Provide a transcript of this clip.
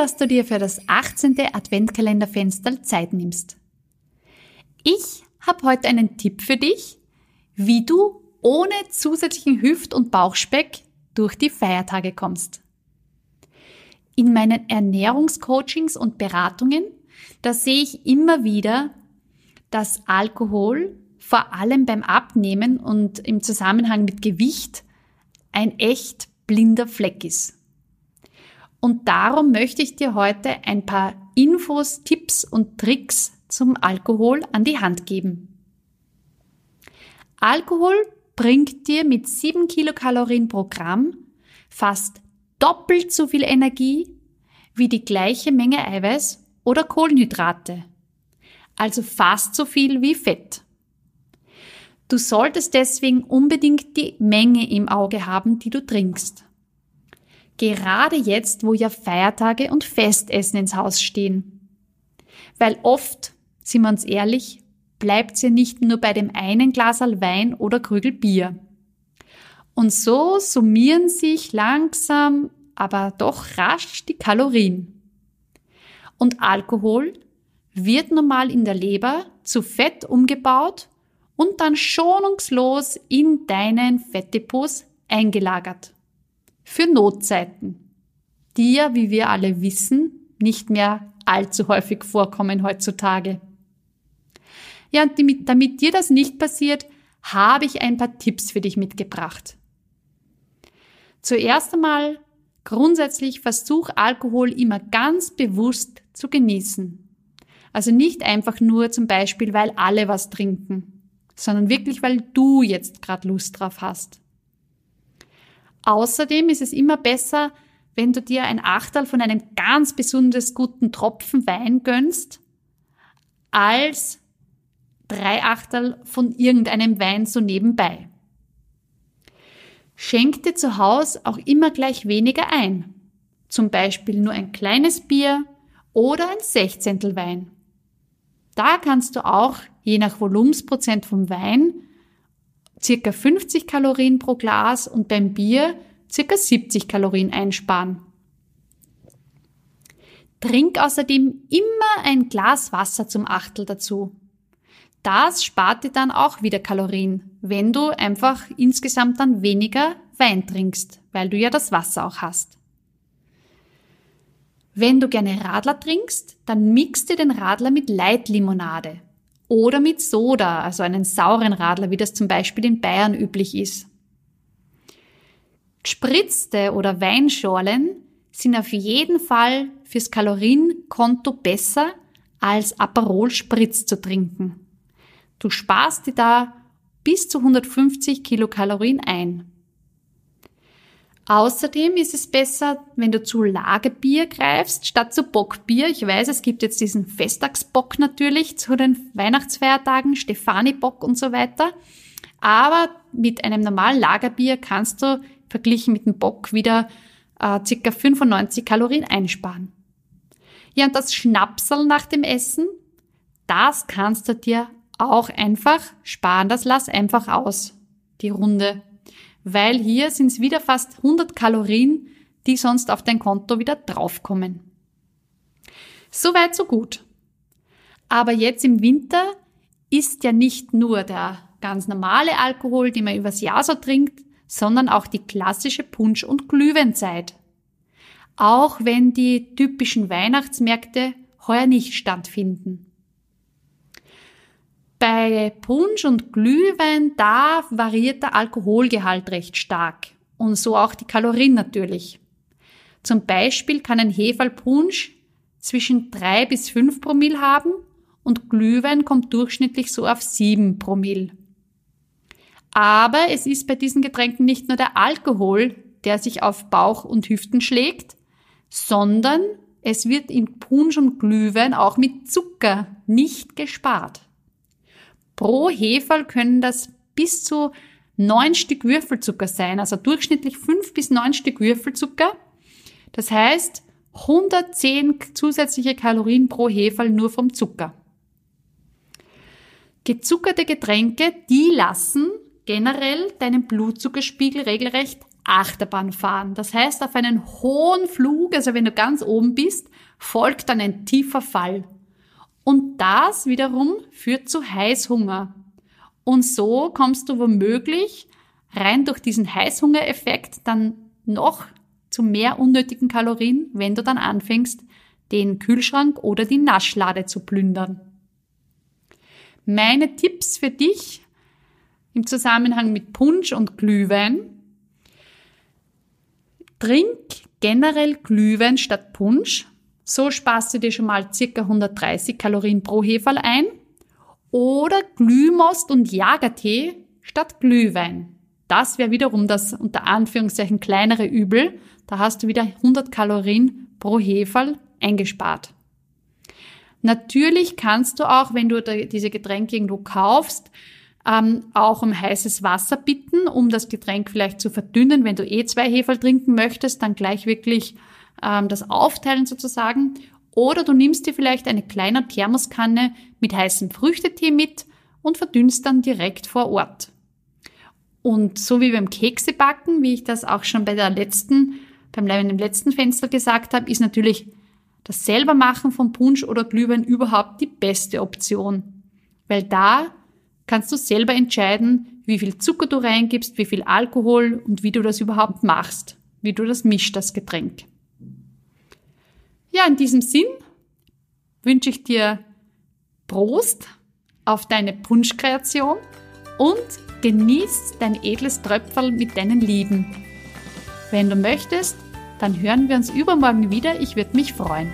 Dass du dir für das 18. Adventkalenderfenster Zeit nimmst. Ich habe heute einen Tipp für dich, wie du ohne zusätzlichen Hüft- und Bauchspeck durch die Feiertage kommst. In meinen Ernährungscoachings und Beratungen, da sehe ich immer wieder, dass Alkohol vor allem beim Abnehmen und im Zusammenhang mit Gewicht ein echt blinder Fleck ist. Und darum möchte ich dir heute ein paar Infos, Tipps und Tricks zum Alkohol an die Hand geben. Alkohol bringt dir mit 7 Kilokalorien pro Gramm fast doppelt so viel Energie wie die gleiche Menge Eiweiß oder Kohlenhydrate. Also fast so viel wie Fett. Du solltest deswegen unbedingt die Menge im Auge haben, die du trinkst. Gerade jetzt, wo ja Feiertage und Festessen ins Haus stehen. Weil oft, sind wir uns ehrlich, bleibt es ja nicht nur bei dem einen Glasal Wein oder Krügel Bier. Und so summieren sich langsam, aber doch rasch die Kalorien. Und Alkohol wird normal in der Leber zu Fett umgebaut und dann schonungslos in deinen Fettdepots eingelagert für Notzeiten, die ja, wie wir alle wissen, nicht mehr allzu häufig vorkommen heutzutage. Ja, und damit, dir das nicht passiert, habe ich ein paar Tipps für dich mitgebracht. Zuerst einmal, grundsätzlich versuch Alkohol immer ganz bewusst zu genießen. Also nicht einfach nur zum Beispiel, weil alle was trinken, sondern wirklich, weil du jetzt gerade Lust drauf hast. Außerdem ist es immer besser, wenn du dir ein Achtel von einem ganz besonders guten Tropfen Wein gönnst, als drei Achtel von irgendeinem Wein so nebenbei. Schenk dir zu Hause auch immer gleich weniger ein. Zum Beispiel nur ein kleines Bier oder ein Sechzehntel Wein. Da kannst du auch, je nach Volumensprozent vom Wein, circa 50 Kalorien pro Glas und beim Bier circa 70 Kalorien einsparen. Trink außerdem immer ein Glas Wasser zum Achtel dazu. Das spart dir dann auch wieder Kalorien, wenn du einfach insgesamt dann weniger Wein trinkst, weil du ja das Wasser auch hast. Wenn du gerne Radler trinkst, dann mix dir den Radler mit Leitlimonade oder mit Soda, also einen sauren Radler, wie das zum Beispiel in Bayern üblich ist. Gespritzte oder Weinschorlen sind auf jeden Fall fürs Kalorienkonto besser als Aperol Spritz zu trinken. Du sparst dir da bis zu 150 Kilokalorien ein. Außerdem ist es besser, wenn du zu Lagerbier greifst, statt zu Bockbier. Ich weiß, es gibt jetzt diesen Festtagsbock natürlich zu den Weihnachtsfeiertagen, Stefani-Bock und so weiter. Aber mit einem normalen Lagerbier kannst du verglichen mit dem Bock wieder äh, circa 95 Kalorien einsparen. Ja, und das Schnapsel nach dem Essen, das kannst du dir auch einfach sparen. Das lass einfach aus, die Runde weil hier sind es wieder fast 100 Kalorien, die sonst auf dein Konto wieder draufkommen. Soweit so gut. Aber jetzt im Winter ist ja nicht nur der ganz normale Alkohol, den man übers Jahr so trinkt, sondern auch die klassische Punsch- und Glühweinzeit. Auch wenn die typischen Weihnachtsmärkte heuer nicht stattfinden. Bei Punsch und Glühwein, da variiert der Alkoholgehalt recht stark und so auch die Kalorien natürlich. Zum Beispiel kann ein Hefalpunsch zwischen drei bis fünf Promille haben und Glühwein kommt durchschnittlich so auf sieben Promille. Aber es ist bei diesen Getränken nicht nur der Alkohol, der sich auf Bauch und Hüften schlägt, sondern es wird im Punsch und Glühwein auch mit Zucker nicht gespart. Pro Heferl können das bis zu neun Stück Würfelzucker sein, also durchschnittlich fünf bis neun Stück Würfelzucker. Das heißt 110 zusätzliche Kalorien pro Heferl nur vom Zucker. Gezuckerte Getränke, die lassen generell deinen Blutzuckerspiegel regelrecht Achterbahn fahren. Das heißt, auf einen hohen Flug, also wenn du ganz oben bist, folgt dann ein tiefer Fall. Und das wiederum führt zu Heißhunger. Und so kommst du womöglich rein durch diesen Heißhungereffekt dann noch zu mehr unnötigen Kalorien, wenn du dann anfängst, den Kühlschrank oder die Naschlade zu plündern. Meine Tipps für dich im Zusammenhang mit Punsch und Glühwein. Trink generell Glühwein statt Punsch. So sparst du dir schon mal circa 130 Kalorien pro Heferl ein. Oder Glühmost und Jagertee statt Glühwein. Das wäre wiederum das unter Anführungszeichen kleinere Übel. Da hast du wieder 100 Kalorien pro Heferl eingespart. Natürlich kannst du auch, wenn du diese Getränke irgendwo kaufst, ähm, auch um heißes Wasser bitten, um das Getränk vielleicht zu verdünnen. Wenn du eh zwei Heferl trinken möchtest, dann gleich wirklich ähm, das aufteilen sozusagen. Oder du nimmst dir vielleicht eine kleine Thermoskanne mit heißem Früchtetee mit und verdünnst dann direkt vor Ort. Und so wie beim Keksebacken, wie ich das auch schon bei der letzten, beim im letzten Fenster gesagt habe, ist natürlich das Selbermachen von Punsch oder Glühwein überhaupt die beste Option. Weil da kannst du selber entscheiden, wie viel Zucker du reingibst, wie viel Alkohol und wie du das überhaupt machst, wie du das mischt, das Getränk. Ja, in diesem Sinn wünsche ich dir Prost auf deine Punschkreation und genieß dein edles Tröpferl mit deinen Lieben. Wenn du möchtest, dann hören wir uns übermorgen wieder. Ich würde mich freuen.